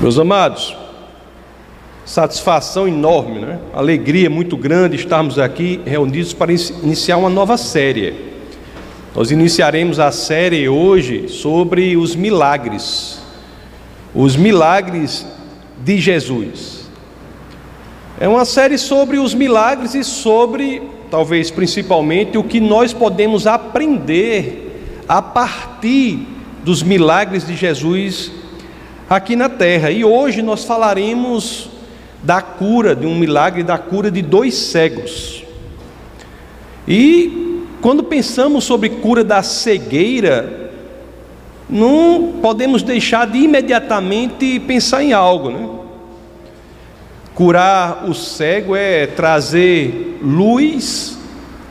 Meus amados, satisfação enorme, né? alegria muito grande estarmos aqui reunidos para iniciar uma nova série. Nós iniciaremos a série hoje sobre os milagres, os milagres de Jesus. É uma série sobre os milagres e sobre, talvez principalmente, o que nós podemos aprender a partir dos milagres de Jesus aqui na terra. E hoje nós falaremos da cura, de um milagre da cura de dois cegos. E quando pensamos sobre cura da cegueira, não podemos deixar de imediatamente pensar em algo, né? Curar o cego é trazer luz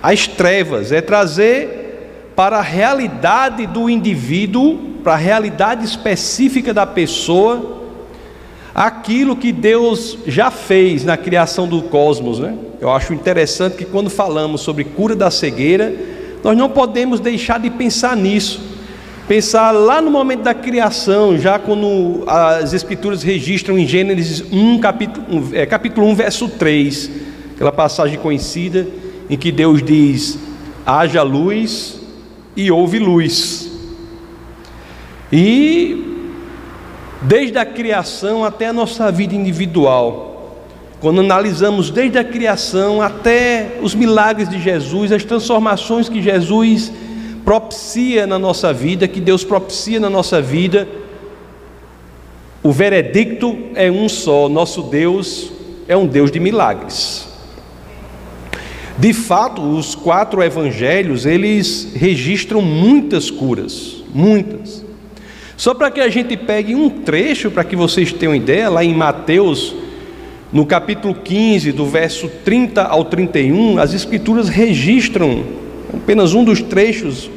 às trevas, é trazer para a realidade do indivíduo, para a realidade específica da pessoa, aquilo que Deus já fez na criação do cosmos, né? Eu acho interessante que quando falamos sobre cura da cegueira, nós não podemos deixar de pensar nisso. Pensar lá no momento da criação, já quando as escrituras registram em Gênesis 1, capítulo 1, é, capítulo 1 verso 3, aquela passagem conhecida em que Deus diz: haja luz e houve luz. E desde a criação até a nossa vida individual. Quando analisamos desde a criação até os milagres de Jesus, as transformações que Jesus propicia na nossa vida, que Deus propicia na nossa vida, o veredicto é um só: nosso Deus é um Deus de milagres. De fato, os quatro evangelhos, eles registram muitas curas, muitas. Só para que a gente pegue um trecho, para que vocês tenham ideia, lá em Mateus, no capítulo 15, do verso 30 ao 31, as Escrituras registram, apenas um dos trechos,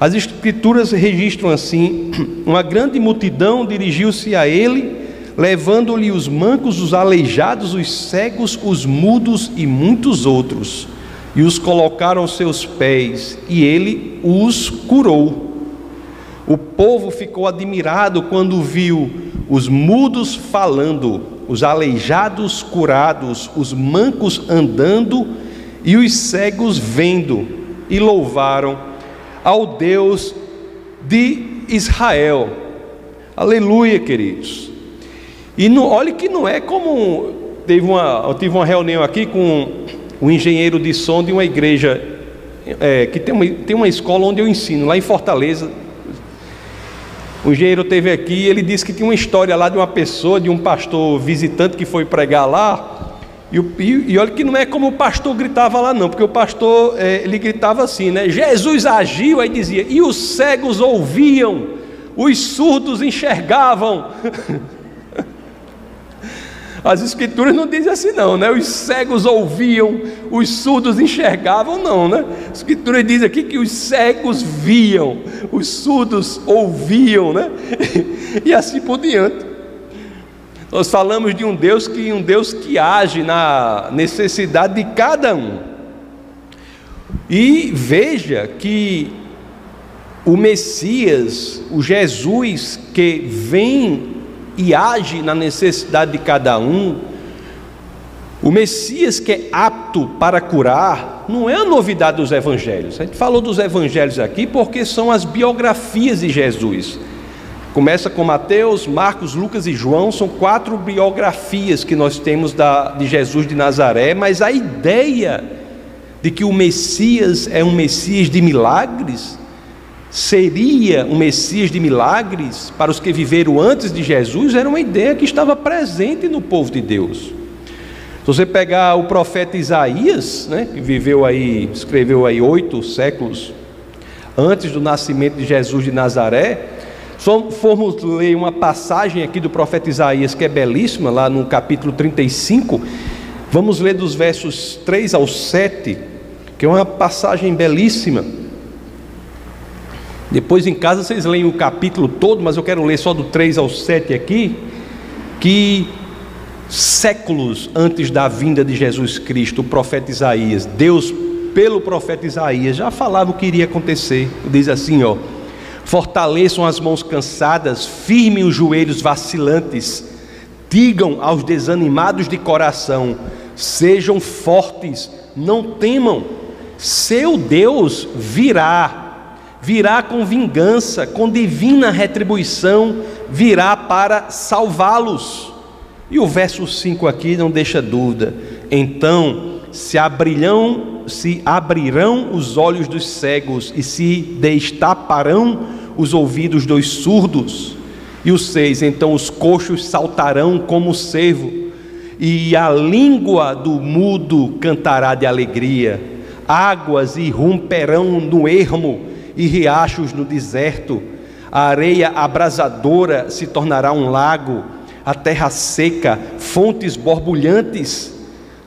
as Escrituras registram assim: uma grande multidão dirigiu-se a ele, levando-lhe os mancos, os aleijados, os cegos, os mudos e muitos outros, e os colocaram aos seus pés, e ele os curou. O povo ficou admirado quando viu os mudos falando, os aleijados curados, os mancos andando e os cegos vendo, e louvaram ao Deus de Israel. Aleluia, queridos. E não, olhe que não é como teve uma, eu tive uma reunião aqui com um engenheiro de som de uma igreja é, que tem uma, tem uma escola onde eu ensino, lá em Fortaleza, o engenheiro teve aqui ele disse que tinha uma história lá de uma pessoa, de um pastor visitante que foi pregar lá. E, e, e olha que não é como o pastor gritava lá, não, porque o pastor é, ele gritava assim, né? Jesus agiu, aí dizia, e os cegos ouviam, os surdos enxergavam. As escrituras não dizem assim não, né? Os cegos ouviam, os surdos enxergavam, não, né? As escrituras diz aqui que os cegos viam, os surdos ouviam, né? E assim por diante. Nós falamos de um Deus que um Deus que age na necessidade de cada um. E veja que o Messias, o Jesus que vem e age na necessidade de cada um. O Messias que é apto para curar, não é a novidade dos evangelhos. A gente falou dos evangelhos aqui porque são as biografias de Jesus. Começa com Mateus, Marcos, Lucas e João, são quatro biografias que nós temos da, de Jesus de Nazaré, mas a ideia de que o Messias é um Messias de milagres, seria um Messias de milagres para os que viveram antes de Jesus, era uma ideia que estava presente no povo de Deus. Se você pegar o profeta Isaías, né, que viveu aí, escreveu aí oito séculos antes do nascimento de Jesus de Nazaré, só formos ler uma passagem aqui do profeta Isaías que é belíssima, lá no capítulo 35, vamos ler dos versos 3 ao 7, que é uma passagem belíssima. Depois em casa vocês leem o capítulo todo, mas eu quero ler só do 3 ao 7 aqui, que séculos antes da vinda de Jesus Cristo, o profeta Isaías, Deus pelo profeta Isaías já falava o que iria acontecer. Diz assim, ó: Fortaleçam as mãos cansadas, firmem os joelhos vacilantes. Digam aos desanimados de coração: sejam fortes, não temam. Seu Deus virá, virá com vingança, com divina retribuição, virá para salvá-los. E o verso 5 aqui não deixa dúvida. Então se abrirão, se abrirão os olhos dos cegos e se destaparão os ouvidos dos surdos. E o seis, então os coxos saltarão como o cervo, e a língua do mudo cantará de alegria. Águas irromperão no ermo e riachos no deserto. A areia abrasadora se tornará um lago, a terra seca, fontes borbulhantes.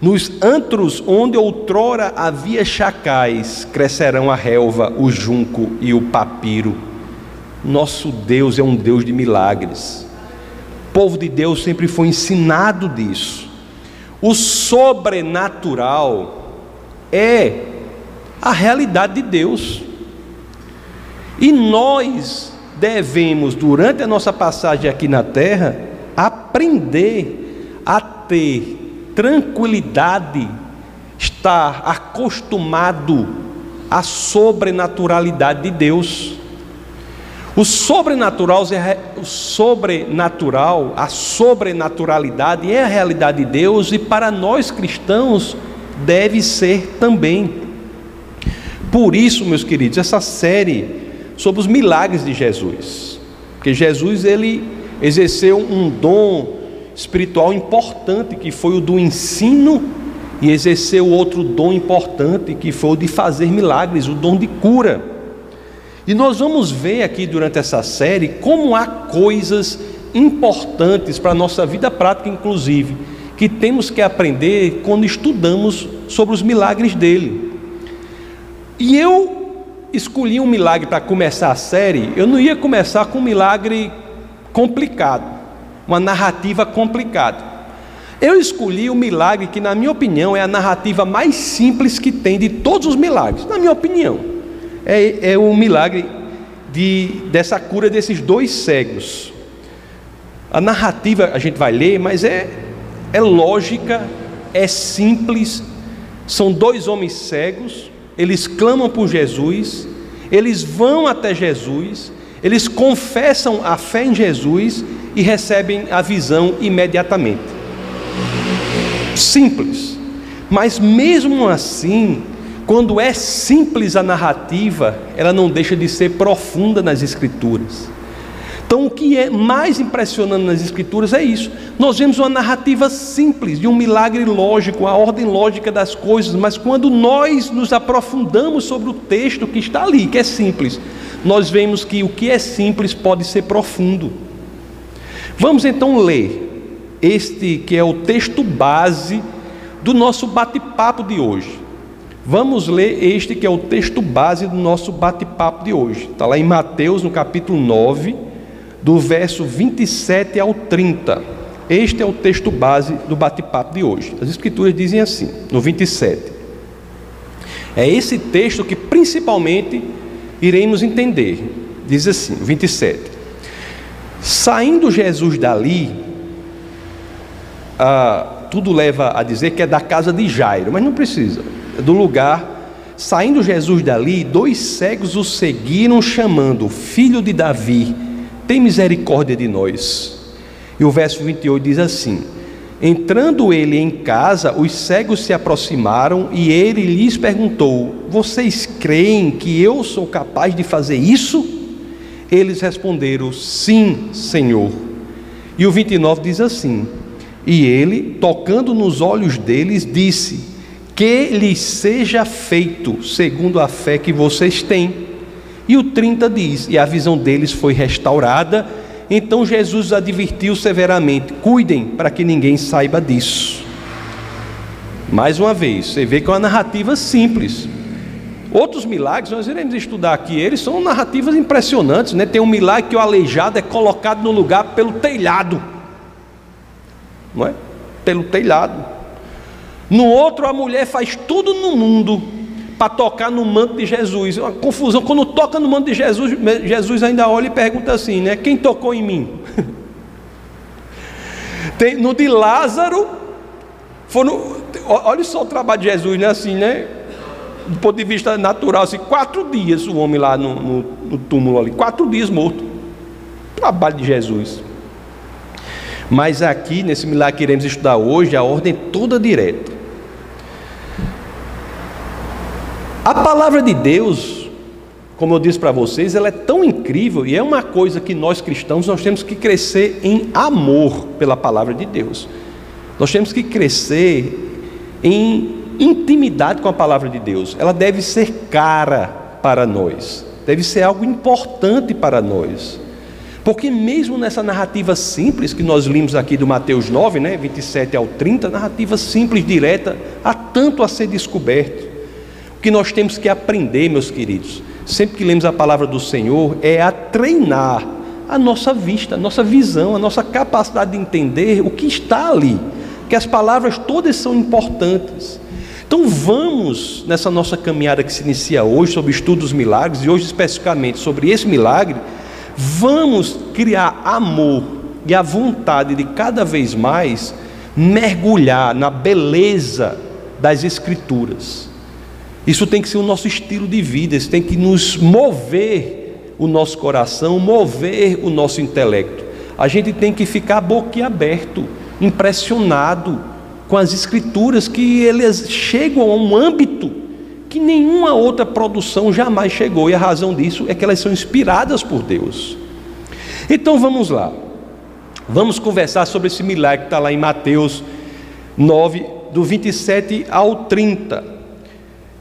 Nos antros onde outrora havia chacais, crescerão a relva, o junco e o papiro. Nosso Deus é um Deus de milagres. O povo de Deus sempre foi ensinado disso. O sobrenatural é a realidade de Deus. E nós devemos, durante a nossa passagem aqui na terra, aprender a ter tranquilidade, estar acostumado à sobrenaturalidade de Deus. O sobrenatural, o sobrenatural, a sobrenaturalidade é a realidade de Deus e para nós cristãos deve ser também. Por isso, meus queridos, essa série sobre os milagres de Jesus, porque Jesus ele exerceu um dom espiritual importante que foi o do ensino e exerceu outro dom importante que foi o de fazer milagres, o dom de cura. E nós vamos ver aqui durante essa série como há coisas importantes para a nossa vida prática, inclusive, que temos que aprender quando estudamos sobre os milagres dele. E eu escolhi um milagre para começar a série, eu não ia começar com um milagre complicado, uma narrativa complicada. Eu escolhi o um milagre que, na minha opinião, é a narrativa mais simples que tem de todos os milagres, na minha opinião é, é o milagre de, dessa cura desses dois cegos. A narrativa a gente vai ler, mas é, é lógica, é simples. São dois homens cegos, eles clamam por Jesus, eles vão até Jesus, eles confessam a fé em Jesus e recebem a visão imediatamente. Simples, mas mesmo assim, quando é simples a narrativa, ela não deixa de ser profunda nas Escrituras. Então, o que é mais impressionante nas Escrituras é isso. Nós vemos uma narrativa simples, de um milagre lógico, a ordem lógica das coisas, mas quando nós nos aprofundamos sobre o texto que está ali, que é simples, nós vemos que o que é simples pode ser profundo. Vamos então ler este que é o texto base do nosso bate-papo de hoje. Vamos ler este que é o texto base do nosso bate-papo de hoje. Está lá em Mateus, no capítulo 9, do verso 27 ao 30. Este é o texto base do bate-papo de hoje. As Escrituras dizem assim, no 27. É esse texto que principalmente iremos entender. Diz assim, 27. Saindo Jesus dali, ah, tudo leva a dizer que é da casa de Jairo, mas não precisa do lugar. Saindo Jesus dali, dois cegos o seguiram, chamando: Filho de Davi, tem misericórdia de nós. E o verso 28 diz assim: Entrando ele em casa, os cegos se aproximaram e ele lhes perguntou: Vocês creem que eu sou capaz de fazer isso? Eles responderam: Sim, Senhor. E o 29 diz assim: E ele, tocando nos olhos deles, disse: que lhes seja feito segundo a fé que vocês têm. E o 30 diz: E a visão deles foi restaurada. Então Jesus advertiu severamente: Cuidem para que ninguém saiba disso. Mais uma vez, você vê que é uma narrativa simples. Outros milagres, nós iremos estudar aqui, eles são narrativas impressionantes, né? Tem um milagre que o aleijado é colocado no lugar pelo telhado, não é? Pelo telhado. No outro, a mulher faz tudo no mundo para tocar no manto de Jesus. Uma confusão. Quando toca no manto de Jesus, Jesus ainda olha e pergunta assim, né? Quem tocou em mim? Tem, no de Lázaro, foram, olha só o trabalho de Jesus, né? Assim, né? Do ponto de vista natural, assim, quatro dias o homem lá no, no, no túmulo ali, quatro dias morto. Trabalho de Jesus. Mas aqui, nesse milagre que iremos estudar hoje, a ordem é toda direta. A palavra de Deus, como eu disse para vocês, ela é tão incrível e é uma coisa que nós cristãos nós temos que crescer em amor pela palavra de Deus. Nós temos que crescer em intimidade com a palavra de Deus. Ela deve ser cara para nós, deve ser algo importante para nós. Porque mesmo nessa narrativa simples que nós limos aqui do Mateus 9, né, 27 ao 30, narrativa simples, direta, há tanto a ser descoberto. O que nós temos que aprender, meus queridos, sempre que lemos a palavra do Senhor, é a treinar a nossa vista, a nossa visão, a nossa capacidade de entender o que está ali. Que as palavras todas são importantes. Então vamos nessa nossa caminhada que se inicia hoje sobre estudo dos milagres e hoje especificamente sobre esse milagre, vamos criar amor e a vontade de cada vez mais mergulhar na beleza das escrituras. Isso tem que ser o nosso estilo de vida, isso tem que nos mover o nosso coração, mover o nosso intelecto. A gente tem que ficar boquiaberto, impressionado com as escrituras que eles chegam a um âmbito que nenhuma outra produção jamais chegou, e a razão disso é que elas são inspiradas por Deus. Então vamos lá, vamos conversar sobre esse milagre que está lá em Mateus 9, do 27 ao 30.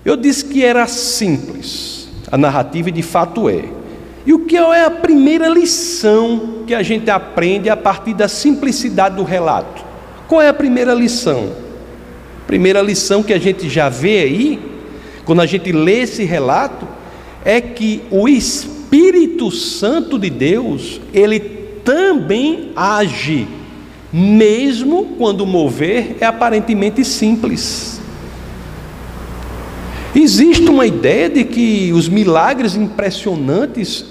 Eu disse que era simples, a narrativa de fato é. E o que é a primeira lição que a gente aprende a partir da simplicidade do relato? Qual é a primeira lição? Primeira lição que a gente já vê aí, quando a gente lê esse relato, é que o Espírito Santo de Deus, ele também age, mesmo quando mover é aparentemente simples. Existe uma ideia de que os milagres impressionantes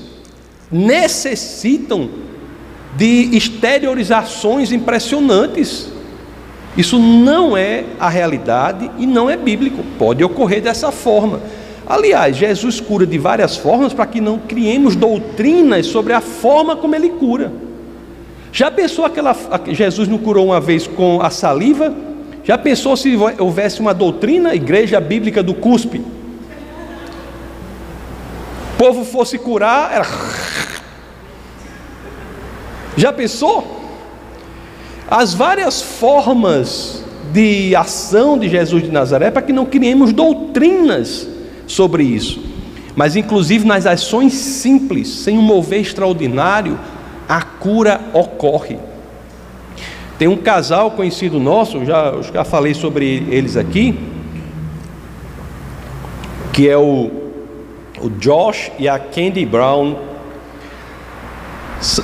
necessitam de exteriorizações impressionantes. Isso não é a realidade e não é bíblico. Pode ocorrer dessa forma. Aliás, Jesus cura de várias formas para que não criemos doutrinas sobre a forma como ele cura. Já pensou aquela Jesus não curou uma vez com a saliva? Já pensou se houvesse uma doutrina, igreja bíblica do cuspe? O povo fosse curar, era. Já pensou? As várias formas de ação de Jesus de Nazaré para que não criemos doutrinas sobre isso. Mas, inclusive, nas ações simples, sem um mover extraordinário, a cura ocorre. Tem um casal conhecido nosso, já, já falei sobre eles aqui, que é o, o Josh e a Candy Brown.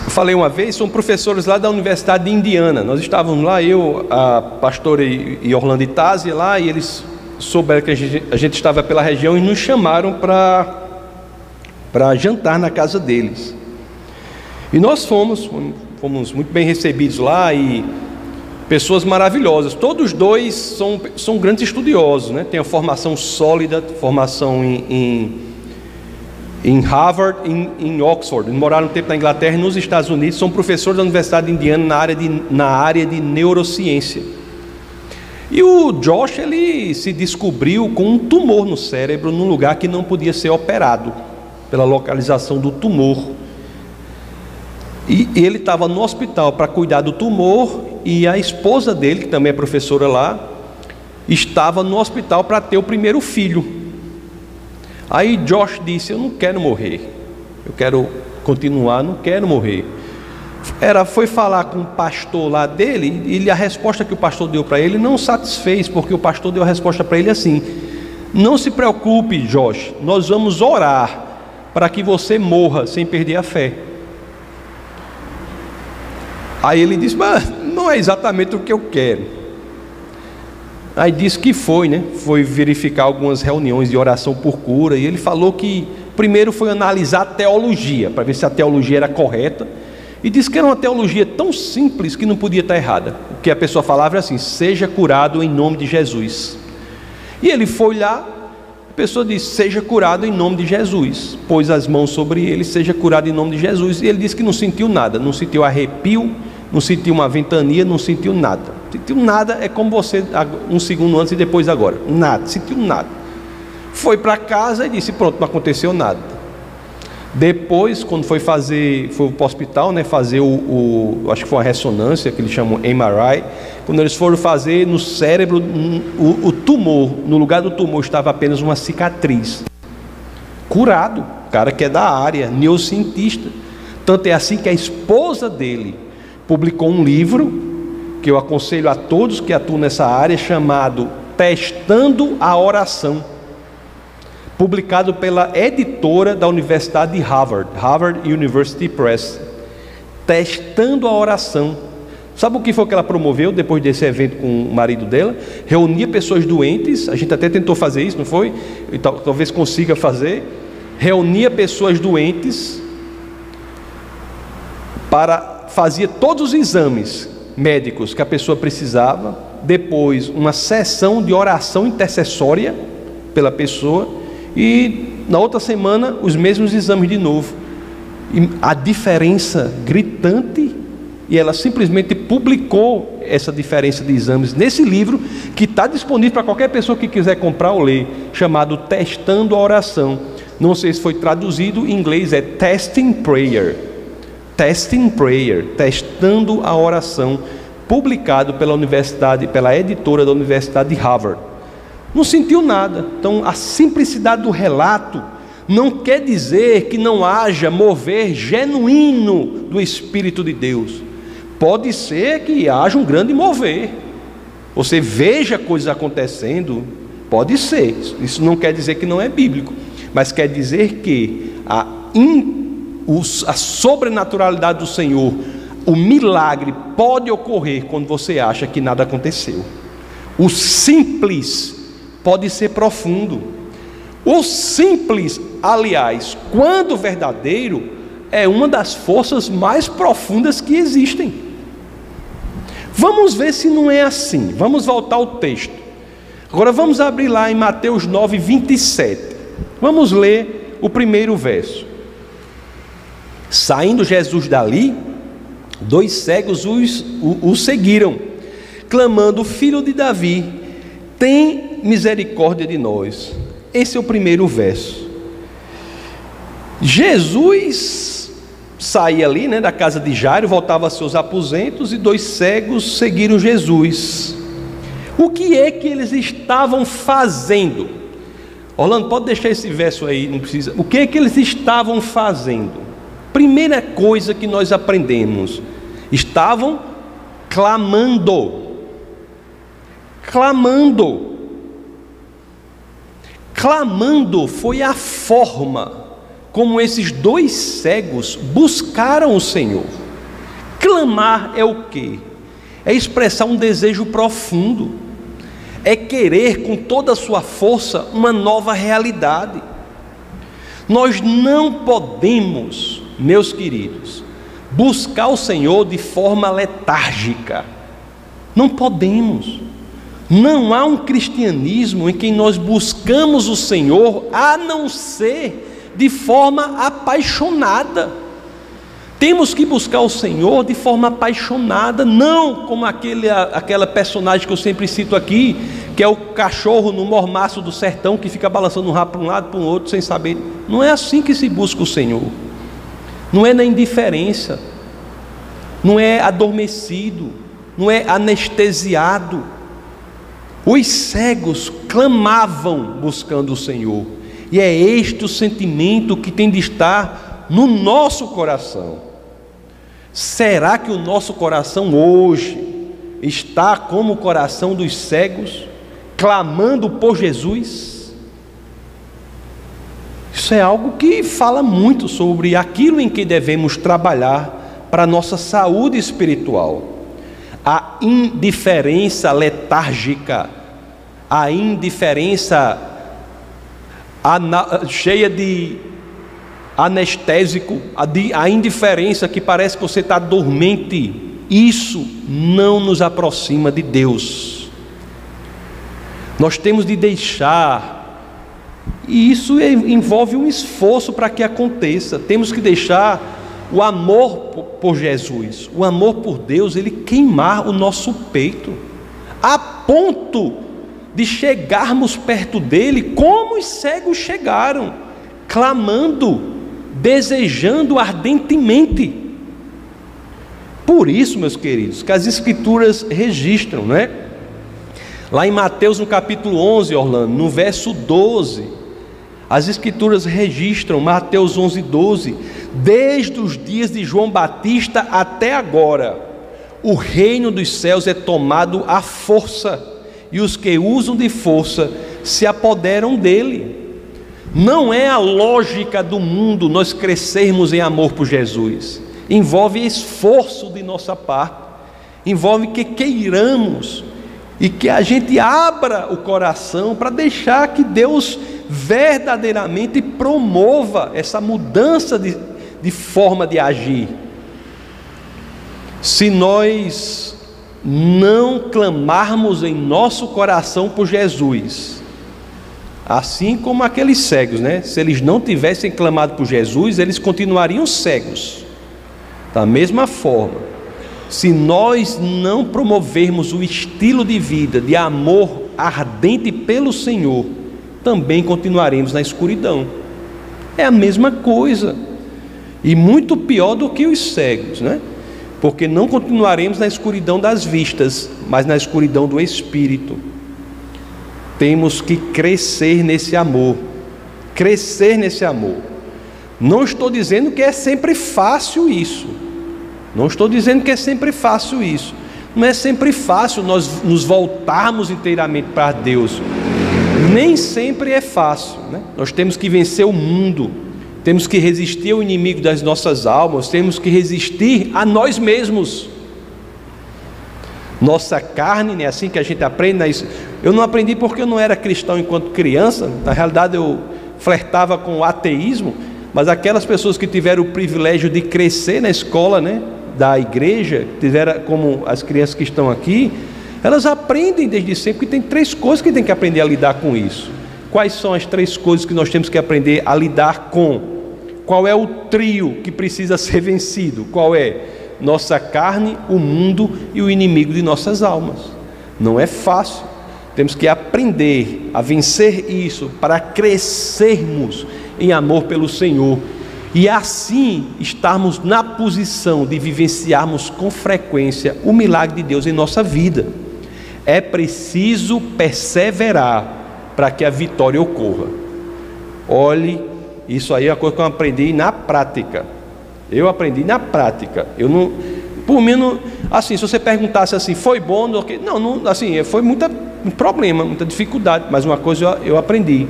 Falei uma vez, são professores lá da Universidade de Indiana. Nós estávamos lá, eu, a pastora e Orlando Itase lá, e eles souberam que a gente, a gente estava pela região e nos chamaram para jantar na casa deles. E nós fomos, fomos muito bem recebidos lá e pessoas maravilhosas. Todos dois são, são grandes estudiosos, né? Tem a formação sólida, formação em, em, em Harvard, em, em Oxford. Moraram um tempo na Inglaterra e nos Estados Unidos. São professores da Universidade Indiana na área de, na área de neurociência. E o Josh ele se descobriu com um tumor no cérebro num lugar que não podia ser operado pela localização do tumor. E ele estava no hospital para cuidar do tumor e a esposa dele, que também é professora lá, estava no hospital para ter o primeiro filho. Aí Josh disse: Eu não quero morrer, eu quero continuar, não quero morrer. Era, foi falar com o pastor lá dele, e a resposta que o pastor deu para ele não satisfez, porque o pastor deu a resposta para ele assim: Não se preocupe, Josh, nós vamos orar para que você morra sem perder a fé. Aí ele disse: Mas não é exatamente o que eu quero. Aí disse que foi, né? Foi verificar algumas reuniões de oração por cura e ele falou que primeiro foi analisar a teologia para ver se a teologia era correta e disse que era uma teologia tão simples que não podia estar errada. O que a pessoa falava era assim: seja curado em nome de Jesus. E ele foi lá, a pessoa disse: seja curado em nome de Jesus. Pôs as mãos sobre ele, seja curado em nome de Jesus. E ele disse que não sentiu nada, não sentiu arrepio, não sentiu uma ventania, não sentiu nada. Sentiu nada é como você um segundo antes e depois agora. Nada, sentiu nada. Foi para casa e disse: Pronto, não aconteceu nada. Depois, quando foi fazer, foi para o hospital, né, fazer o, o, acho que foi uma ressonância que eles chamam MRI. Quando eles foram fazer no cérebro, o, o tumor, no lugar do tumor estava apenas uma cicatriz. Curado, cara que é da área, neurocientista. Tanto é assim que a esposa dele publicou um livro que eu aconselho a todos que atuam nessa área, chamado Testando a Oração, publicado pela editora da Universidade de Harvard, Harvard University Press. Testando a Oração. Sabe o que foi que ela promoveu depois desse evento com o marido dela? Reunia pessoas doentes, a gente até tentou fazer isso, não foi? Talvez consiga fazer. Reunia pessoas doentes para fazia todos os exames médicos que a pessoa precisava, depois uma sessão de oração intercessória pela pessoa e na outra semana os mesmos exames de novo. E a diferença gritante e ela simplesmente publicou essa diferença de exames nesse livro que está disponível para qualquer pessoa que quiser comprar ou ler, chamado Testando a Oração. Não sei se foi traduzido em inglês, é Testing Prayer. Testing Prayer, testando a oração, publicado pela universidade, pela editora da Universidade de Harvard. Não sentiu nada. Então, a simplicidade do relato não quer dizer que não haja mover genuíno do Espírito de Deus. Pode ser que haja um grande mover. Você veja coisas acontecendo, pode ser. Isso não quer dizer que não é bíblico, mas quer dizer que a a sobrenaturalidade do Senhor, o milagre pode ocorrer quando você acha que nada aconteceu. O simples pode ser profundo. O simples, aliás, quando verdadeiro, é uma das forças mais profundas que existem. Vamos ver se não é assim. Vamos voltar ao texto. Agora vamos abrir lá em Mateus 9, 27. Vamos ler o primeiro verso. Saindo Jesus dali, dois cegos os, o, o seguiram, clamando: Filho de Davi, tem misericórdia de nós. Esse é o primeiro verso. Jesus saía ali, né, da casa de Jairo, voltava a seus aposentos e dois cegos seguiram Jesus. O que é que eles estavam fazendo? Orlando, pode deixar esse verso aí, não precisa. O que é que eles estavam fazendo? Primeira coisa que nós aprendemos: estavam clamando. Clamando. Clamando foi a forma como esses dois cegos buscaram o Senhor. Clamar é o que? É expressar um desejo profundo, é querer com toda a sua força uma nova realidade. Nós não podemos meus queridos, buscar o Senhor de forma letárgica. Não podemos. Não há um cristianismo em que nós buscamos o Senhor a não ser de forma apaixonada. Temos que buscar o Senhor de forma apaixonada, não como aquele, aquela personagem que eu sempre cito aqui, que é o cachorro no mormaço do sertão que fica balançando um rabo para um lado para o outro sem saber. Não é assim que se busca o Senhor não é na indiferença, não é adormecido, não é anestesiado. Os cegos clamavam buscando o Senhor, e é este o sentimento que tem de estar no nosso coração. Será que o nosso coração hoje está como o coração dos cegos, clamando por Jesus? Isso é algo que fala muito sobre aquilo em que devemos trabalhar para a nossa saúde espiritual. A indiferença letárgica a indiferença cheia de anestésico, a, indiferença que parece que você está dormente, isso não nos aproxima de Deus. Nós temos de deixar, e isso envolve um esforço para que aconteça, temos que deixar o amor por Jesus, o amor por Deus, ele queimar o nosso peito, a ponto de chegarmos perto dele como os cegos chegaram, clamando desejando ardentemente. Por isso, meus queridos, que as Escrituras registram, não é? Lá em Mateus, no capítulo 11, Orlando, no verso 12, as Escrituras registram, Mateus 11, 12, desde os dias de João Batista até agora, o reino dos céus é tomado à força, e os que usam de força se apoderam dele. Não é a lógica do mundo nós crescermos em amor por Jesus. Envolve esforço de nossa parte, envolve que queiramos e que a gente abra o coração para deixar que Deus verdadeiramente promova essa mudança de, de forma de agir. Se nós não clamarmos em nosso coração por Jesus, Assim como aqueles cegos, né? Se eles não tivessem clamado por Jesus, eles continuariam cegos. Da mesma forma, se nós não promovermos o estilo de vida de amor ardente pelo Senhor, também continuaremos na escuridão. É a mesma coisa. E muito pior do que os cegos, né? Porque não continuaremos na escuridão das vistas, mas na escuridão do espírito temos que crescer nesse amor. Crescer nesse amor. Não estou dizendo que é sempre fácil isso. Não estou dizendo que é sempre fácil isso. Não é sempre fácil nós nos voltarmos inteiramente para Deus. Nem sempre é fácil. Né? Nós temos que vencer o mundo, temos que resistir ao inimigo das nossas almas, temos que resistir a nós mesmos. Nossa carne, é assim que a gente aprende. Eu não aprendi porque eu não era cristão enquanto criança, na realidade eu flertava com o ateísmo, mas aquelas pessoas que tiveram o privilégio de crescer na escola né, da igreja, tiveram como as crianças que estão aqui, elas aprendem desde sempre que tem três coisas que tem que aprender a lidar com isso. Quais são as três coisas que nós temos que aprender a lidar com? Qual é o trio que precisa ser vencido? Qual é? nossa carne, o mundo e o inimigo de nossas almas. Não é fácil. Temos que aprender a vencer isso para crescermos em amor pelo Senhor e assim estarmos na posição de vivenciarmos com frequência o milagre de Deus em nossa vida. É preciso perseverar para que a vitória ocorra. Olhe, isso aí é uma coisa que eu aprendi na prática. Eu aprendi na prática. Eu não, por mim, não, assim, se você perguntasse assim, foi bom? Não, não assim, foi muita problema, muita dificuldade. Mas uma coisa eu, eu aprendi: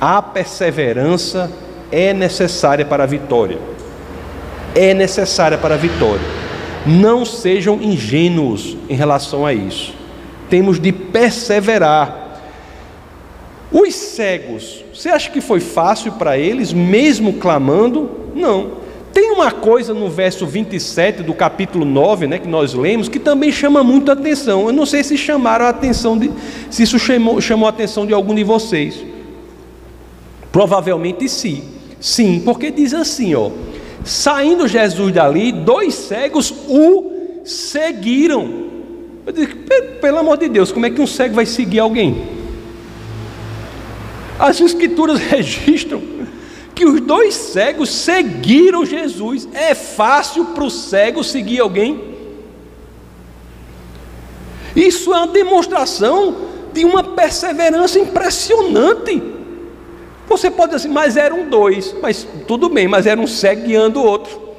a perseverança é necessária para a vitória. É necessária para a vitória. Não sejam ingênuos em relação a isso. Temos de perseverar. Os cegos, você acha que foi fácil para eles, mesmo clamando? Não. Tem uma coisa no verso 27 do capítulo 9, né, que nós lemos, que também chama muito a atenção. Eu não sei se chamaram a atenção de, se isso chamou, chamou a atenção de algum de vocês. Provavelmente sim. Sim, porque diz assim, ó: Saindo Jesus dali, dois cegos o seguiram. Eu digo, pelo amor de Deus, como é que um cego vai seguir alguém? As escrituras registram que os dois cegos seguiram Jesus. É fácil para o cego seguir alguém? Isso é uma demonstração de uma perseverança impressionante. Você pode dizer assim, mas eram dois, mas tudo bem, mas era um cego guiando o outro.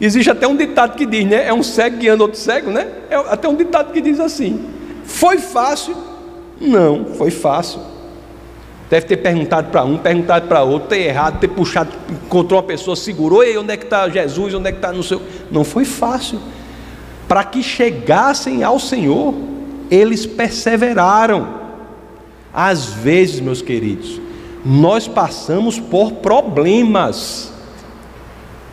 Existe até um ditado que diz, né? É um cego guiando outro cego, né? É até um ditado que diz assim: Foi fácil? Não, foi fácil. Deve ter perguntado para um, perguntado para outro, ter errado, ter puxado, encontrou uma pessoa, segurou, ei, onde é que está Jesus, onde é que está no seu. Não foi fácil. Para que chegassem ao Senhor, eles perseveraram. Às vezes, meus queridos, nós passamos por problemas.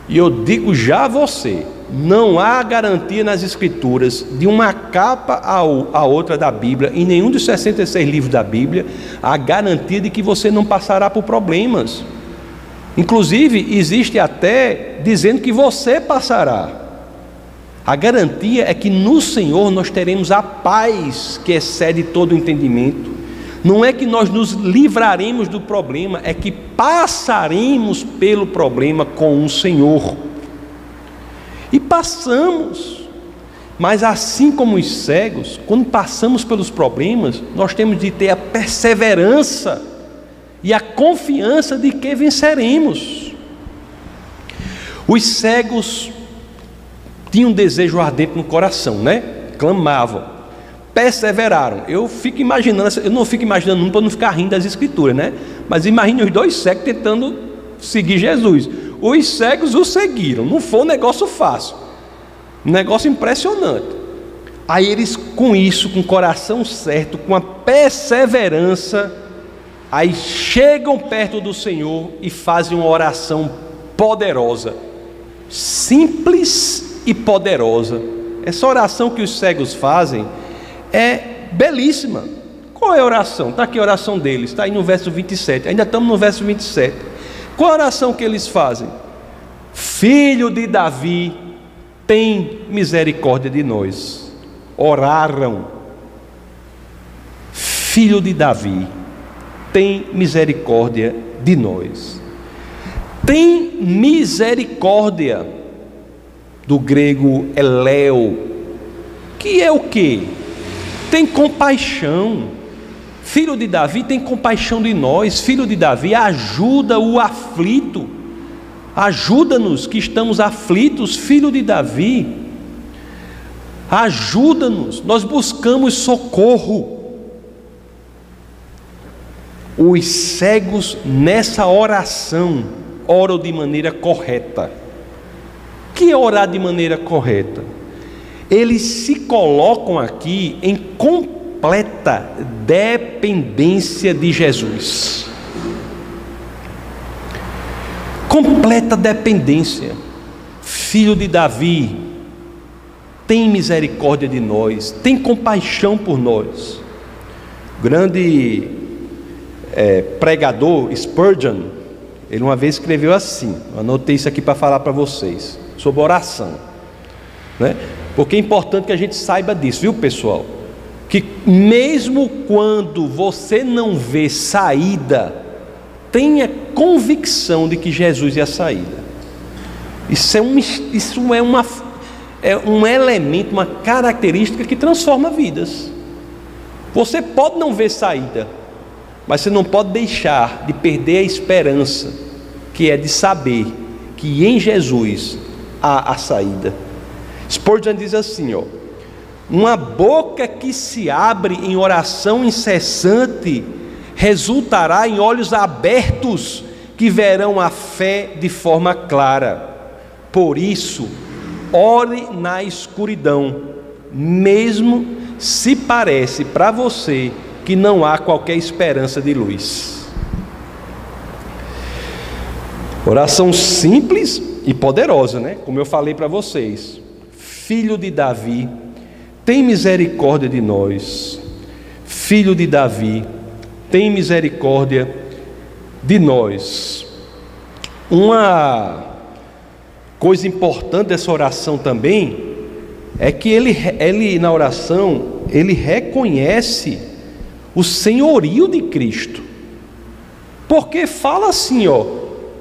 E eu digo já a você, não há garantia nas Escrituras de uma capa a outra da Bíblia, em nenhum dos 66 livros da Bíblia, a garantia de que você não passará por problemas. Inclusive, existe até dizendo que você passará. A garantia é que no Senhor nós teremos a paz que excede todo o entendimento. Não é que nós nos livraremos do problema, é que passaremos pelo problema com o Senhor. E passamos. Mas assim como os cegos, quando passamos pelos problemas, nós temos de ter a perseverança e a confiança de que venceremos. Os cegos tinham um desejo ardente no coração, né? Clamavam, perseveraram. Eu fico imaginando, eu não fico imaginando um para não ficar rindo das escrituras, né? Mas imagine os dois cegos tentando seguir Jesus. Os cegos o seguiram, não foi um negócio fácil, um negócio impressionante. Aí eles, com isso, com o coração certo, com a perseverança, aí chegam perto do Senhor e fazem uma oração poderosa, simples e poderosa. Essa oração que os cegos fazem é belíssima. Qual é a oração? Está aqui a oração deles, está aí no verso 27. Ainda estamos no verso 27. Qual a oração que eles fazem? Filho de Davi, tem misericórdia de nós. Oraram. Filho de Davi, tem misericórdia de nós. Tem misericórdia do grego eleu, que é o que? Tem compaixão. Filho de Davi tem compaixão de nós. Filho de Davi ajuda o aflito. Ajuda-nos que estamos aflitos, filho de Davi. Ajuda-nos. Nós buscamos socorro. Os cegos nessa oração oram de maneira correta. Que é orar de maneira correta? Eles se colocam aqui em completa dependência de Jesus. Completa dependência. Filho de Davi, tem misericórdia de nós, tem compaixão por nós. Grande é, pregador Spurgeon, ele uma vez escreveu assim, anotei isso aqui para falar para vocês, sobre oração. Né? Porque é importante que a gente saiba disso, viu pessoal? Que mesmo quando você não vê saída, tenha convicção de que Jesus é a saída. Isso é, um, isso é, uma, é um elemento, uma característica que transforma vidas. Você pode não ver saída, mas você não pode deixar de perder a esperança, que é de saber que em Jesus há a saída. Spurgeon diz assim, ó: Uma boca que se abre em oração incessante resultará em olhos abertos que verão a fé de forma clara. Por isso, ore na escuridão, mesmo se parece para você que não há qualquer esperança de luz. Oração simples e poderosa, né? Como eu falei para vocês. Filho de Davi, tem misericórdia de nós. Filho de Davi, tem misericórdia de nós. Uma coisa importante dessa oração também é que ele, ele na oração ele reconhece o senhorio de Cristo. Porque fala assim, ó,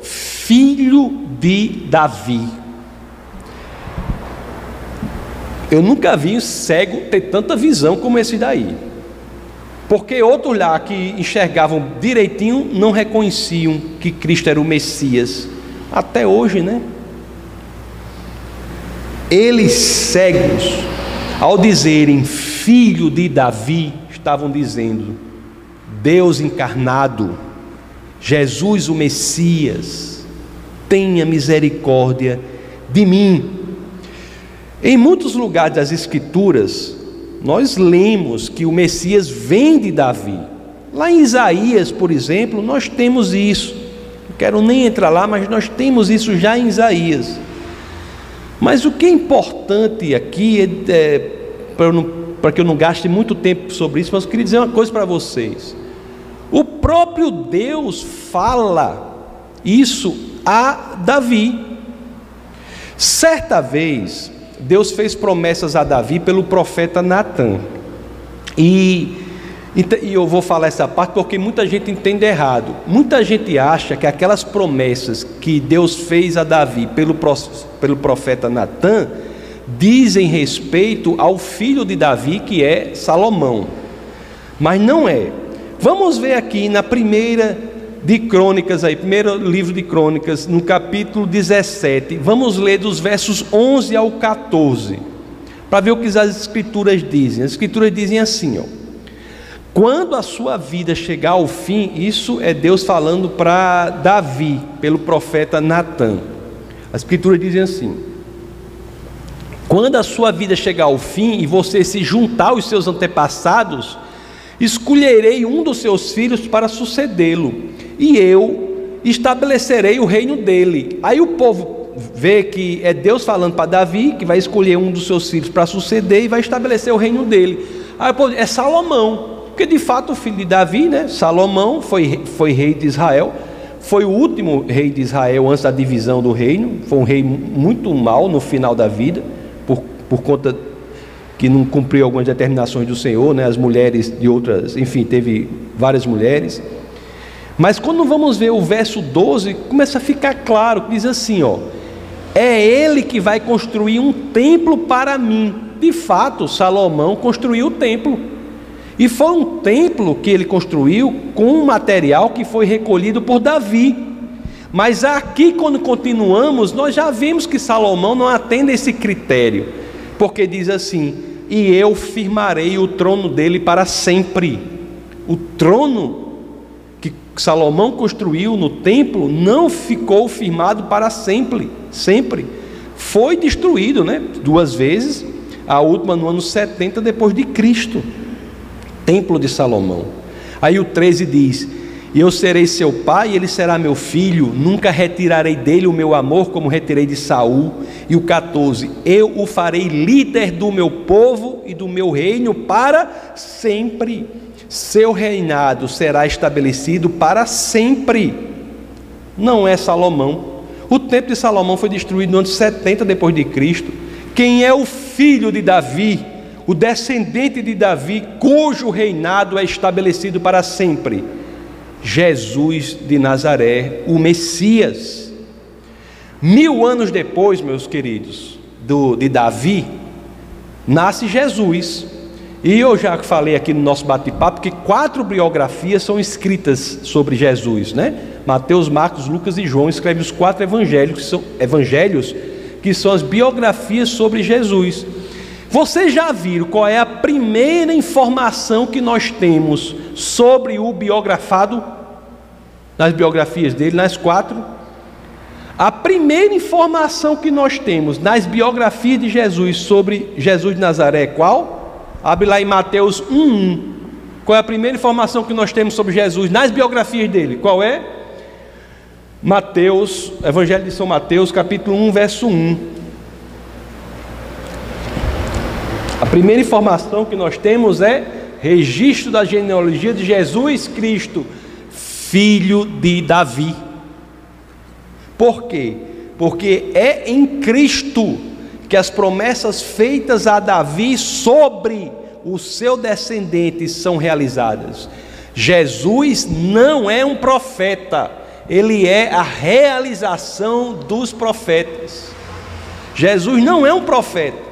filho de Davi. Eu nunca vi um cego ter tanta visão como esse daí. Porque outros lá que enxergavam direitinho não reconheciam que Cristo era o Messias. Até hoje, né? Eles cegos, ao dizerem filho de Davi, estavam dizendo: Deus encarnado, Jesus o Messias, tenha misericórdia de mim. Em muitos lugares das Escrituras, nós lemos que o Messias vem de Davi. Lá em Isaías, por exemplo, nós temos isso. Não quero nem entrar lá, mas nós temos isso já em Isaías. Mas o que é importante aqui, é, é para que eu não gaste muito tempo sobre isso, mas eu queria dizer uma coisa para vocês. O próprio Deus fala isso a Davi. Certa vez, Deus fez promessas a Davi pelo profeta Natan. E, e eu vou falar essa parte porque muita gente entende errado. Muita gente acha que aquelas promessas que Deus fez a Davi pelo, pelo profeta Natan dizem respeito ao filho de Davi, que é Salomão. Mas não é. Vamos ver aqui na primeira de Crônicas, aí, primeiro livro de Crônicas, no capítulo 17. Vamos ler dos versos 11 ao 14, para ver o que as Escrituras dizem. As Escrituras dizem assim: ó, quando a sua vida chegar ao fim, isso é Deus falando para Davi, pelo profeta Natan. As Escrituras dizem assim: quando a sua vida chegar ao fim e você se juntar aos seus antepassados, escolherei um dos seus filhos para sucedê-lo, e eu estabelecerei o reino dele. Aí o povo vê que é Deus falando para Davi, que vai escolher um dos seus filhos para suceder e vai estabelecer o reino dele. Aí o povo é Salomão, porque de fato o filho de Davi, né, Salomão, foi, foi rei de Israel, foi o último rei de Israel antes da divisão do reino, foi um rei muito mau no final da vida, por, por conta que não cumpriu algumas determinações do Senhor, né? as mulheres de outras, enfim, teve várias mulheres. Mas quando vamos ver o verso 12, começa a ficar claro, diz assim, ó: É ele que vai construir um templo para mim. De fato, Salomão construiu o templo. E foi um templo que ele construiu com um material que foi recolhido por Davi. Mas aqui, quando continuamos, nós já vimos que Salomão não atende esse critério, porque diz assim: e eu firmarei o trono dele para sempre. O trono que Salomão construiu no templo não ficou firmado para sempre, sempre. Foi destruído, né? Duas vezes, a última no ano 70 depois de Cristo. Templo de Salomão. Aí o 13 diz: eu serei seu pai, e ele será meu filho. Nunca retirarei dele o meu amor, como retirei de Saul. E o 14: Eu o farei líder do meu povo e do meu reino para sempre. Seu reinado será estabelecido para sempre. Não é Salomão. O templo de Salomão foi destruído no ano 70 depois de Cristo. Quem é o filho de Davi? O descendente de Davi, cujo reinado é estabelecido para sempre Jesus de Nazaré, o Messias. Mil anos depois, meus queridos, do, de Davi, nasce Jesus. E eu já falei aqui no nosso bate-papo que quatro biografias são escritas sobre Jesus, né? Mateus, Marcos, Lucas e João escrevem os quatro evangelhos, que são, evangelhos, que são as biografias sobre Jesus. Vocês já viram qual é a primeira informação que nós temos sobre o biografado? Nas biografias dele, nas quatro. A primeira informação que nós temos nas biografias de Jesus sobre Jesus de Nazaré é qual? Abre lá em Mateus 1:1. Qual é a primeira informação que nós temos sobre Jesus nas biografias dele? Qual é? Mateus, Evangelho de São Mateus, capítulo 1, verso 1. A primeira informação que nós temos é registro da genealogia de Jesus Cristo, filho de Davi. Por quê? Porque é em Cristo que as promessas feitas a Davi sobre o seu descendente são realizadas. Jesus não é um profeta, ele é a realização dos profetas. Jesus não é um profeta.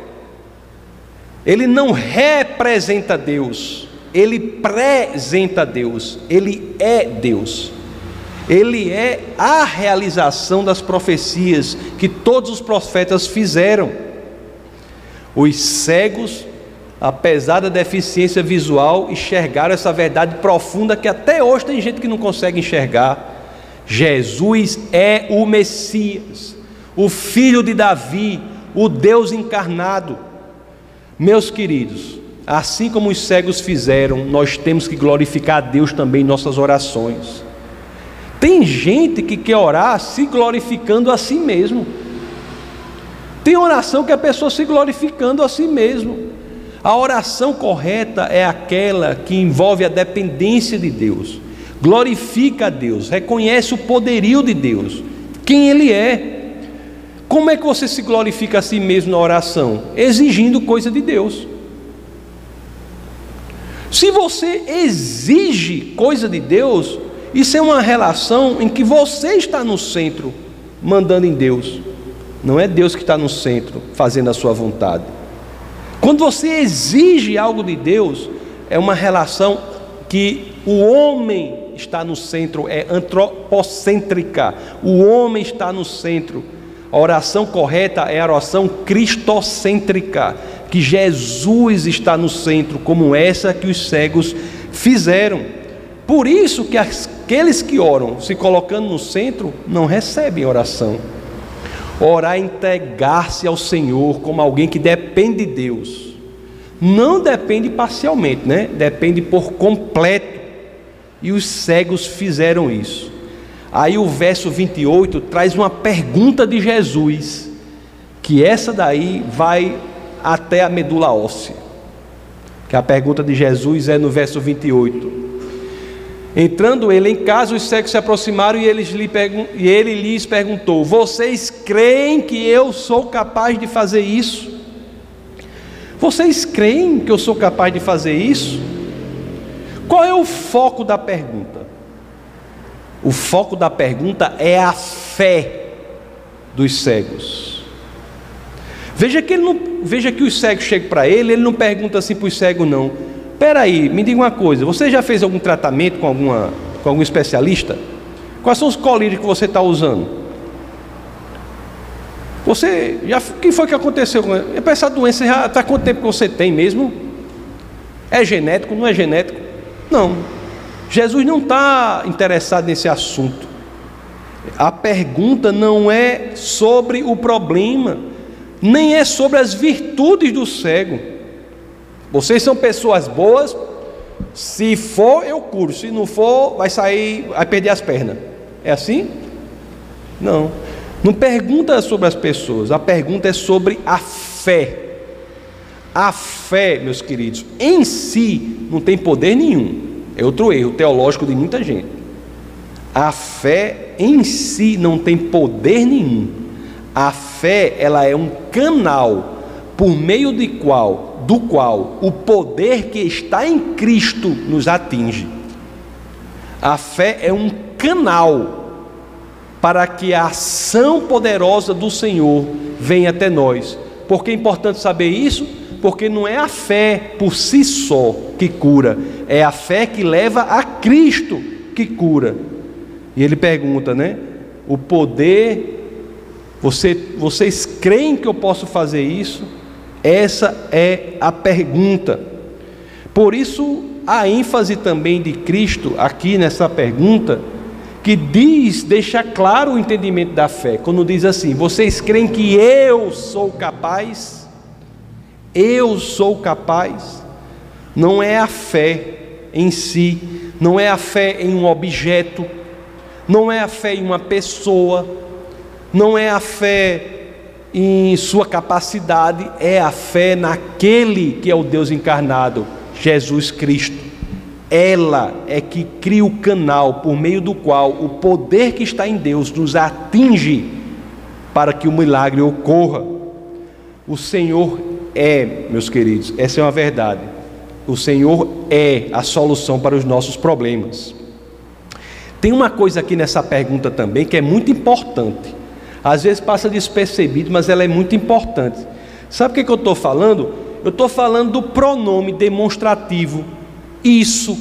Ele não representa Deus, ele apresenta Deus, ele é Deus. Ele é a realização das profecias que todos os profetas fizeram. Os cegos, apesar da deficiência visual, enxergaram essa verdade profunda que até hoje tem gente que não consegue enxergar. Jesus é o Messias, o filho de Davi, o Deus encarnado. Meus queridos, assim como os cegos fizeram, nós temos que glorificar a Deus também em nossas orações. Tem gente que quer orar se glorificando a si mesmo. Tem oração que a pessoa se glorificando a si mesmo. A oração correta é aquela que envolve a dependência de Deus, glorifica a Deus, reconhece o poderio de Deus, quem Ele é. Como é que você se glorifica a si mesmo na oração? Exigindo coisa de Deus. Se você exige coisa de Deus, isso é uma relação em que você está no centro, mandando em Deus. Não é Deus que está no centro, fazendo a sua vontade. Quando você exige algo de Deus, é uma relação que o homem está no centro, é antropocêntrica. O homem está no centro. A oração correta é a oração cristocêntrica, que Jesus está no centro, como essa que os cegos fizeram. Por isso que aqueles que oram se colocando no centro não recebem oração. Orar é entregar-se ao Senhor como alguém que depende de Deus. Não depende parcialmente, né? Depende por completo. E os cegos fizeram isso. Aí o verso 28 traz uma pergunta de Jesus, que essa daí vai até a medula óssea. Que a pergunta de Jesus é no verso 28. Entrando ele em casa, os cegos se aproximaram e, e ele lhes perguntou: Vocês creem que eu sou capaz de fazer isso? Vocês creem que eu sou capaz de fazer isso? Qual é o foco da pergunta? O foco da pergunta é a fé dos cegos. Veja que, ele não, veja que os cegos chegam para ele, ele não pergunta assim para os cegos, não. Espera aí, me diga uma coisa: você já fez algum tratamento com, alguma, com algum especialista? Quais são os colírios que você está usando? Você já, o que foi que aconteceu com essa doença? Já está quanto tempo que você tem mesmo? É genético? Não é genético? Não. Jesus não está interessado nesse assunto. A pergunta não é sobre o problema, nem é sobre as virtudes do cego. Vocês são pessoas boas. Se for, eu curo. Se não for, vai sair, vai perder as pernas. É assim? Não. Não pergunta sobre as pessoas, a pergunta é sobre a fé. A fé, meus queridos, em si não tem poder nenhum. É outro erro teológico de muita gente. A fé em si não tem poder nenhum. A fé, ela é um canal por meio de qual do qual o poder que está em Cristo nos atinge. A fé é um canal para que a ação poderosa do Senhor venha até nós. Por que é importante saber isso? Porque não é a fé por si só que cura, é a fé que leva a Cristo que cura. E ele pergunta, né? O poder, você, vocês creem que eu posso fazer isso? Essa é a pergunta. Por isso, a ênfase também de Cristo aqui nessa pergunta, que diz, deixa claro o entendimento da fé, quando diz assim: Vocês creem que eu sou capaz? Eu sou capaz? Não é a fé em si, não é a fé em um objeto, não é a fé em uma pessoa, não é a fé em sua capacidade é a fé naquele que é o Deus encarnado, Jesus Cristo. Ela é que cria o canal por meio do qual o poder que está em Deus nos atinge para que o milagre ocorra. O Senhor é, meus queridos, essa é uma verdade. O Senhor é a solução para os nossos problemas. Tem uma coisa aqui nessa pergunta também que é muito importante. Às vezes passa despercebido, mas ela é muito importante. Sabe o que, que eu estou falando? Eu estou falando do pronome demonstrativo, isso,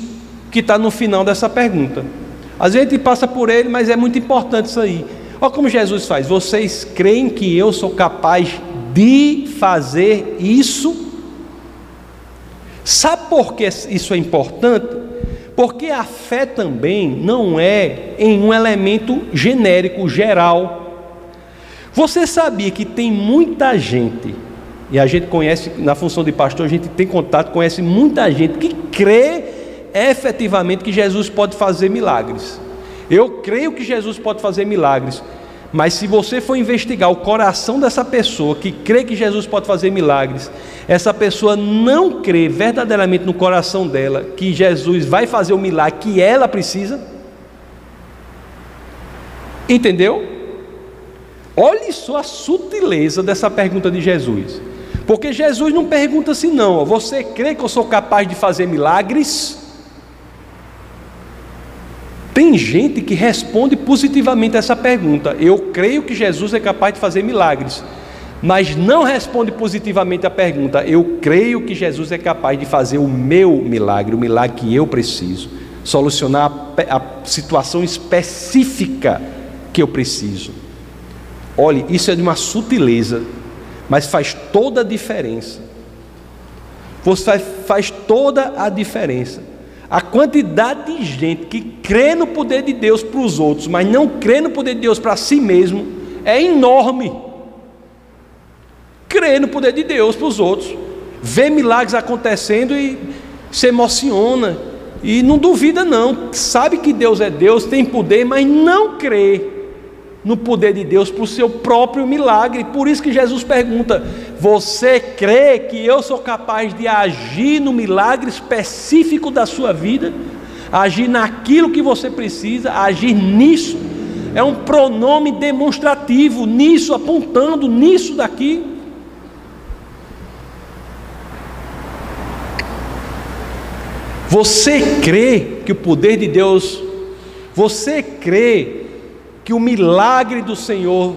que está no final dessa pergunta. Às vezes a gente passa por ele, mas é muito importante isso aí. Olha como Jesus faz: vocês creem que eu sou capaz de fazer isso? Sabe por que isso é importante? Porque a fé também não é em um elemento genérico, geral. Você sabia que tem muita gente e a gente conhece, na função de pastor, a gente tem contato, conhece muita gente que crê efetivamente que Jesus pode fazer milagres. Eu creio que Jesus pode fazer milagres, mas se você for investigar o coração dessa pessoa que crê que Jesus pode fazer milagres, essa pessoa não crê verdadeiramente no coração dela que Jesus vai fazer o milagre que ela precisa. Entendeu? Olhe só a sutileza dessa pergunta de Jesus. Porque Jesus não pergunta assim, não. Você crê que eu sou capaz de fazer milagres? Tem gente que responde positivamente essa pergunta. Eu creio que Jesus é capaz de fazer milagres. Mas não responde positivamente a pergunta. Eu creio que Jesus é capaz de fazer o meu milagre, o milagre que eu preciso. Solucionar a, a situação específica que eu preciso. Olhe, isso é de uma sutileza, mas faz toda a diferença. Você faz toda a diferença. A quantidade de gente que crê no poder de Deus para os outros, mas não crê no poder de Deus para si mesmo, é enorme. Crê no poder de Deus para os outros, vê milagres acontecendo e se emociona, e não duvida, não, sabe que Deus é Deus, tem poder, mas não crê no poder de Deus para o seu próprio milagre. Por isso que Jesus pergunta: Você crê que eu sou capaz de agir no milagre específico da sua vida? Agir naquilo que você precisa, agir nisso. É um pronome demonstrativo, nisso, apontando nisso daqui. Você crê que o poder de Deus, você crê que o milagre do Senhor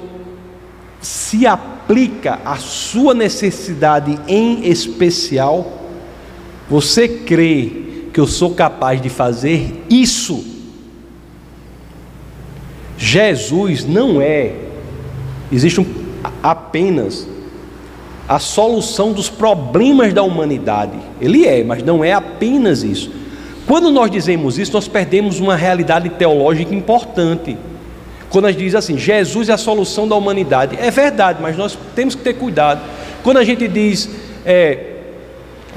se aplica à sua necessidade em especial, você crê que eu sou capaz de fazer isso? Jesus não é, existe um, apenas a solução dos problemas da humanidade. Ele é, mas não é apenas isso. Quando nós dizemos isso, nós perdemos uma realidade teológica importante. Quando a gente diz assim, Jesus é a solução da humanidade, é verdade, mas nós temos que ter cuidado. Quando a gente diz é,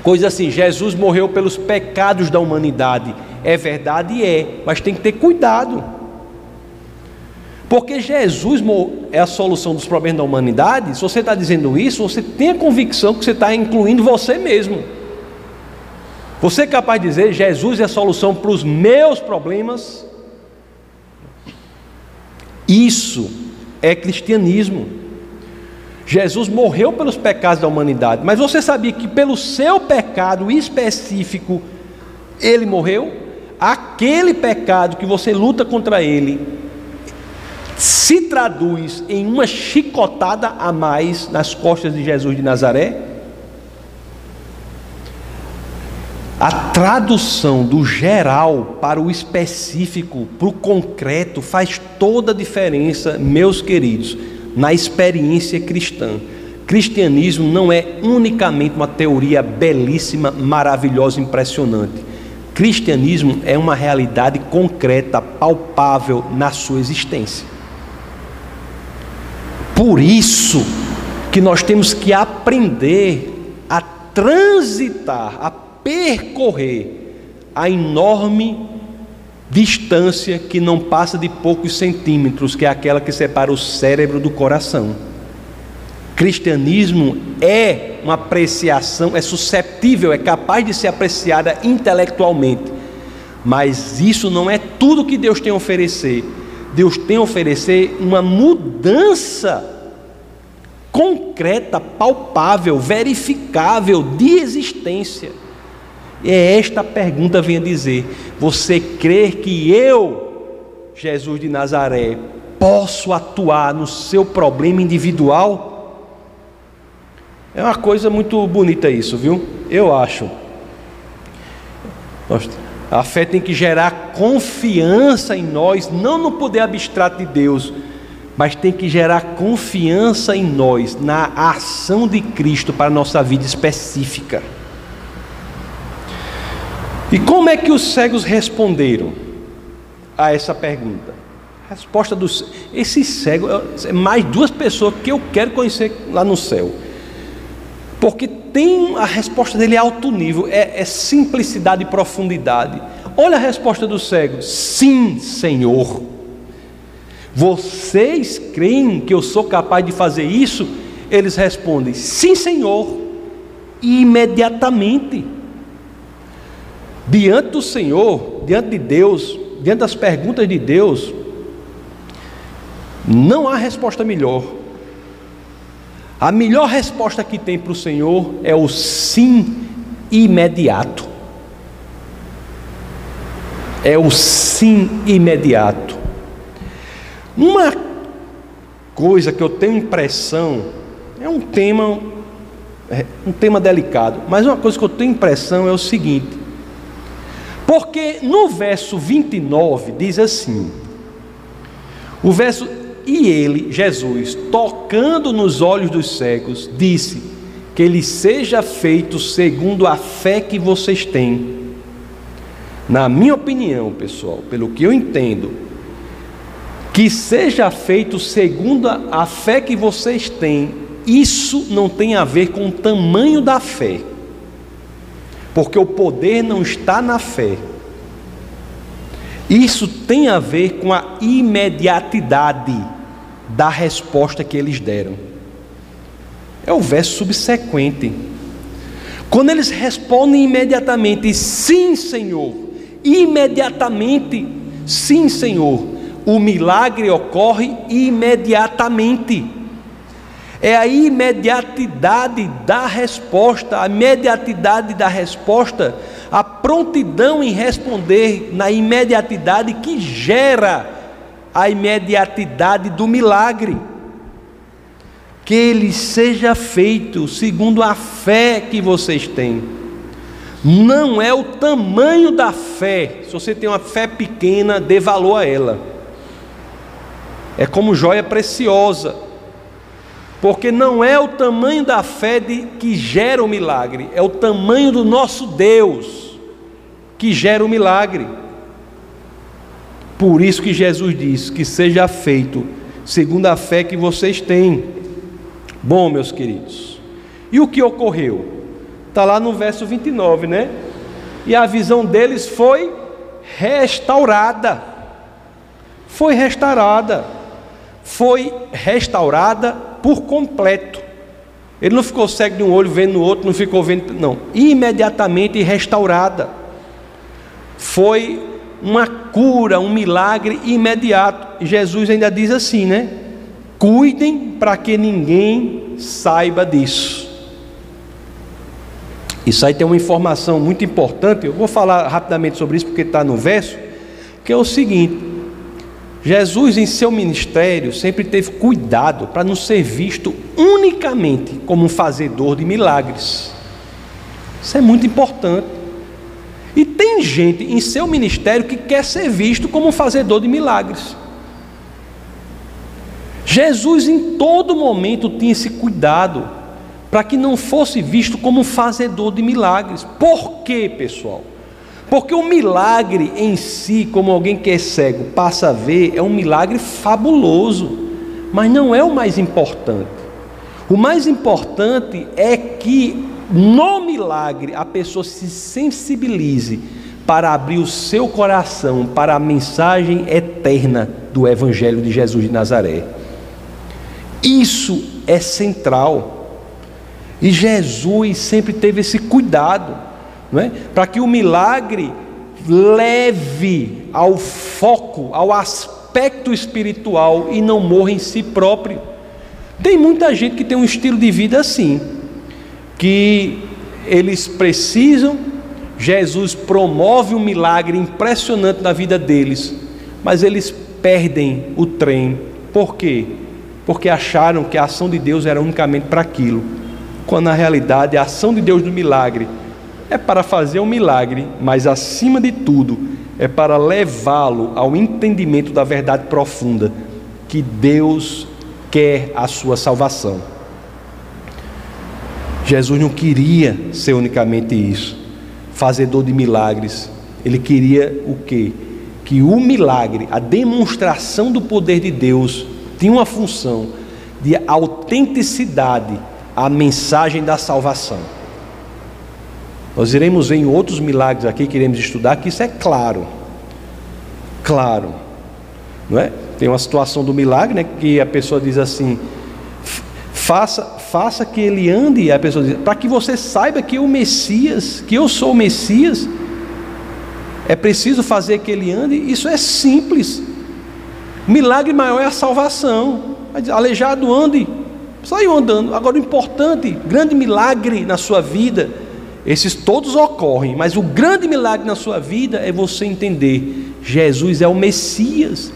coisa assim, Jesus morreu pelos pecados da humanidade, é verdade, é, mas tem que ter cuidado. Porque Jesus é a solução dos problemas da humanidade, se você está dizendo isso, você tem a convicção que você está incluindo você mesmo. Você é capaz de dizer, Jesus é a solução para os meus problemas? Isso é cristianismo. Jesus morreu pelos pecados da humanidade, mas você sabia que pelo seu pecado específico ele morreu? Aquele pecado que você luta contra ele se traduz em uma chicotada a mais nas costas de Jesus de Nazaré? A tradução do geral para o específico, para o concreto, faz toda a diferença, meus queridos, na experiência cristã. Cristianismo não é unicamente uma teoria belíssima, maravilhosa, impressionante. Cristianismo é uma realidade concreta, palpável na sua existência. Por isso que nós temos que aprender a transitar, a percorrer a enorme distância que não passa de poucos centímetros, que é aquela que separa o cérebro do coração. Cristianismo é uma apreciação, é susceptível, é capaz de ser apreciada intelectualmente, mas isso não é tudo que Deus tem a oferecer. Deus tem a oferecer uma mudança concreta, palpável, verificável de existência. É esta pergunta vem a dizer: Você crê que eu, Jesus de Nazaré, posso atuar no seu problema individual? É uma coisa muito bonita isso, viu? Eu acho. A fé tem que gerar confiança em nós, não no poder abstrato de Deus, mas tem que gerar confiança em nós, na ação de Cristo para a nossa vida específica. E como é que os cegos responderam a essa pergunta? A resposta dos esses cegos, é mais duas pessoas que eu quero conhecer lá no céu. Porque tem a resposta dele é alto nível, é, é simplicidade e profundidade. Olha a resposta do cego: Sim, Senhor. Vocês creem que eu sou capaz de fazer isso? Eles respondem: Sim, Senhor. E imediatamente, diante do Senhor, diante de Deus, diante das perguntas de Deus, não há resposta melhor. A melhor resposta que tem para o Senhor é o sim imediato. É o sim imediato. Uma coisa que eu tenho impressão, é um tema, é um tema delicado, mas uma coisa que eu tenho impressão é o seguinte: porque no verso 29 diz assim, o verso, e ele, Jesus, tocando nos olhos dos cegos, disse: Que lhe seja feito segundo a fé que vocês têm. Na minha opinião, pessoal, pelo que eu entendo, que seja feito segundo a fé que vocês têm, isso não tem a ver com o tamanho da fé, porque o poder não está na fé, isso tem a ver com a imediatidade da resposta que eles deram. É o verso subsequente. Quando eles respondem imediatamente, sim, Senhor, imediatamente, sim, Senhor, o milagre ocorre imediatamente. É a imediatidade da resposta, a imediatidade da resposta, a prontidão em responder na imediatidade que gera a imediatidade do milagre. Que ele seja feito segundo a fé que vocês têm. Não é o tamanho da fé. Se você tem uma fé pequena, dê valor a ela é como joia preciosa, porque não é o tamanho da fé de, que gera o milagre, é o tamanho do nosso Deus que gera o milagre. Por isso que Jesus diz que seja feito segundo a fé que vocês têm. Bom, meus queridos, e o que ocorreu? Está lá no verso 29, né? E a visão deles foi restaurada. Foi restaurada foi restaurada por completo. Ele não ficou cego de um olho, vendo no outro, não ficou vendo, não. Imediatamente restaurada. Foi uma cura, um milagre imediato. Jesus ainda diz assim, né? Cuidem para que ninguém saiba disso. Isso aí tem uma informação muito importante. Eu vou falar rapidamente sobre isso porque está no verso, que é o seguinte: Jesus, em seu ministério, sempre teve cuidado para não ser visto unicamente como um fazedor de milagres. Isso é muito importante. E tem gente em seu ministério que quer ser visto como um fazedor de milagres. Jesus, em todo momento, tinha esse cuidado para que não fosse visto como um fazedor de milagres. Por quê, pessoal? Porque o milagre em si, como alguém que é cego passa a ver, é um milagre fabuloso, mas não é o mais importante. O mais importante é que no milagre a pessoa se sensibilize para abrir o seu coração para a mensagem eterna do Evangelho de Jesus de Nazaré. Isso é central. E Jesus sempre teve esse cuidado é? para que o milagre leve ao foco, ao aspecto espiritual e não morra em si próprio. Tem muita gente que tem um estilo de vida assim, que eles precisam, Jesus promove um milagre impressionante na vida deles, mas eles perdem o trem. Por quê? Porque acharam que a ação de Deus era unicamente para aquilo, quando na realidade a ação de Deus no milagre é para fazer um milagre, mas acima de tudo, é para levá-lo ao entendimento da verdade profunda que Deus quer a sua salvação. Jesus não queria ser unicamente isso, fazedor de milagres. Ele queria o quê? Que o milagre, a demonstração do poder de Deus, tinha uma função de autenticidade a mensagem da salvação. Nós iremos ver em outros milagres aqui que iremos estudar que isso é claro. Claro. Não é? Tem uma situação do milagre, né, que a pessoa diz assim: faça, faça que ele ande, e a pessoa diz, para que você saiba que o Messias, que eu sou o Messias, é preciso fazer que ele ande, isso é simples. Milagre maior é a salvação. Aleijado ande, saiu andando. Agora o importante, grande milagre na sua vida, esses todos ocorrem, mas o grande milagre na sua vida é você entender: Jesus é o Messias.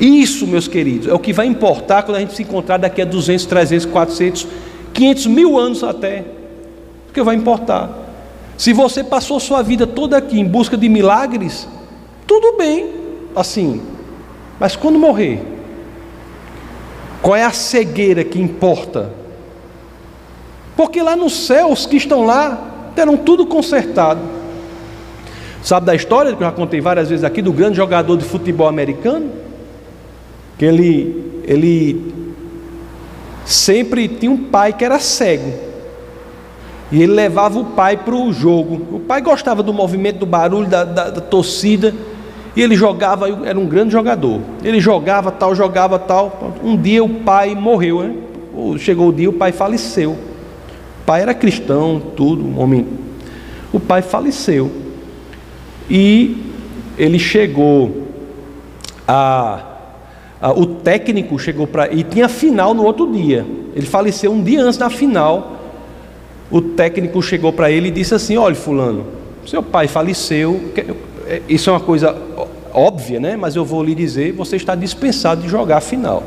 Isso, meus queridos, é o que vai importar quando a gente se encontrar daqui a 200, 300, 400, 500 mil anos até. O que vai importar? Se você passou sua vida toda aqui em busca de milagres, tudo bem, assim, mas quando morrer, qual é a cegueira que importa? Porque lá no céu, os que estão lá terão tudo consertado. Sabe da história que eu já contei várias vezes aqui do grande jogador de futebol americano? que ele, ele sempre tinha um pai que era cego. E ele levava o pai para o jogo. O pai gostava do movimento, do barulho, da, da, da, torcida. E ele jogava, era um grande jogador. Ele jogava tal, jogava tal. Um dia o pai morreu, né? Chegou o dia, o pai faleceu. Pai era cristão, tudo, um homem. O pai faleceu. E ele chegou a ah, o técnico chegou para. E tinha final no outro dia. Ele faleceu um dia antes da final. O técnico chegou para ele e disse assim: Olha, Fulano, seu pai faleceu. É, isso é uma coisa óbvia, né? Mas eu vou lhe dizer: você está dispensado de jogar a final.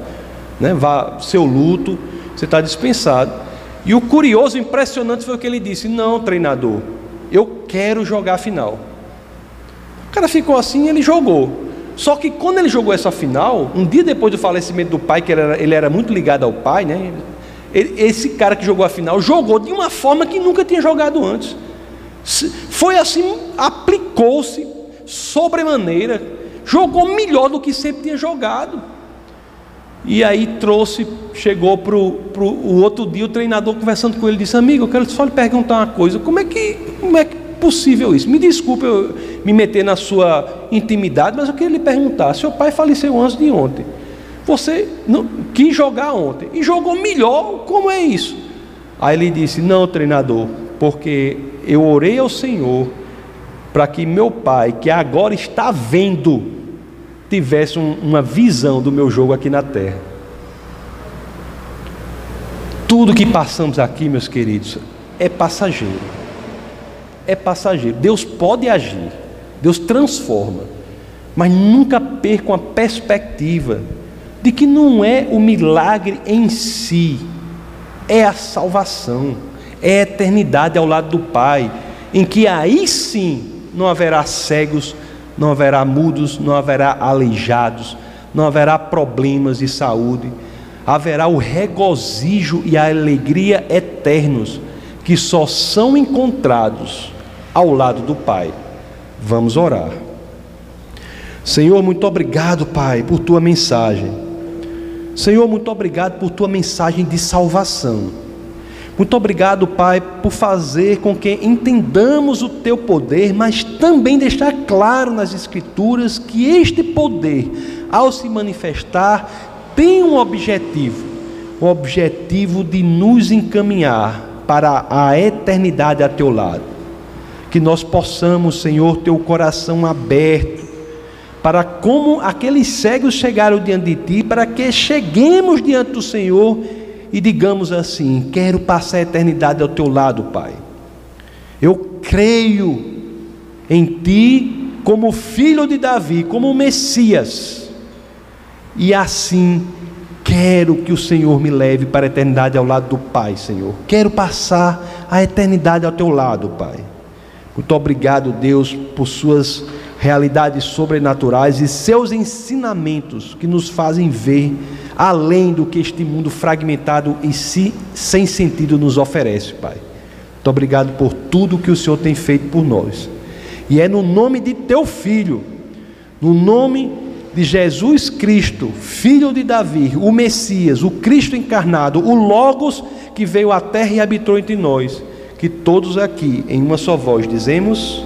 Né? Vá, seu luto, você está dispensado. E o curioso, impressionante foi o que ele disse: Não, treinador, eu quero jogar a final. O cara ficou assim ele jogou. Só que quando ele jogou essa final, um dia depois do falecimento do pai, que ele era, ele era muito ligado ao pai, né? Ele, esse cara que jogou a final jogou de uma forma que nunca tinha jogado antes. Foi assim, aplicou-se sobremaneira, jogou melhor do que sempre tinha jogado. E aí trouxe, chegou para o outro dia, o treinador conversando com ele, disse, amigo, eu quero só lhe perguntar uma coisa, como é que, como é que possível isso. Me desculpe eu me meter na sua intimidade, mas eu queria lhe perguntar: seu pai faleceu antes de ontem. Você não, quis jogar ontem e jogou melhor, como é isso? Aí ele disse: Não, treinador, porque eu orei ao Senhor para que meu pai, que agora está vendo, tivesse um, uma visão do meu jogo aqui na terra. Tudo que passamos aqui, meus queridos, é passageiro. É passageiro. Deus pode agir, Deus transforma, mas nunca percam a perspectiva de que não é o milagre em si, é a salvação, é a eternidade ao lado do Pai, em que aí sim não haverá cegos, não haverá mudos, não haverá aleijados, não haverá problemas de saúde, haverá o regozijo e a alegria eternos que só são encontrados ao lado do Pai. Vamos orar. Senhor, muito obrigado, Pai, por tua mensagem. Senhor, muito obrigado por tua mensagem de salvação. Muito obrigado, Pai, por fazer com que entendamos o teu poder, mas também deixar claro nas Escrituras que este poder, ao se manifestar, tem um objetivo: o objetivo de nos encaminhar para a eternidade a teu lado. Que nós possamos, Senhor, ter o coração aberto, para como aqueles cegos chegaram diante de Ti, para que cheguemos diante do Senhor e digamos assim: quero passar a eternidade ao Teu lado, Pai. Eu creio em Ti como filho de Davi, como Messias, e assim quero que o Senhor me leve para a eternidade ao lado do Pai, Senhor. Quero passar a eternidade ao Teu lado, Pai. Muito obrigado, Deus, por suas realidades sobrenaturais e seus ensinamentos que nos fazem ver além do que este mundo fragmentado e si, sem sentido nos oferece, Pai. Muito obrigado por tudo que o Senhor tem feito por nós. E é no nome de teu filho, no nome de Jesus Cristo, filho de Davi, o Messias, o Cristo encarnado, o Logos que veio à terra e habitou entre nós, que todos aqui, em uma só voz, dizemos: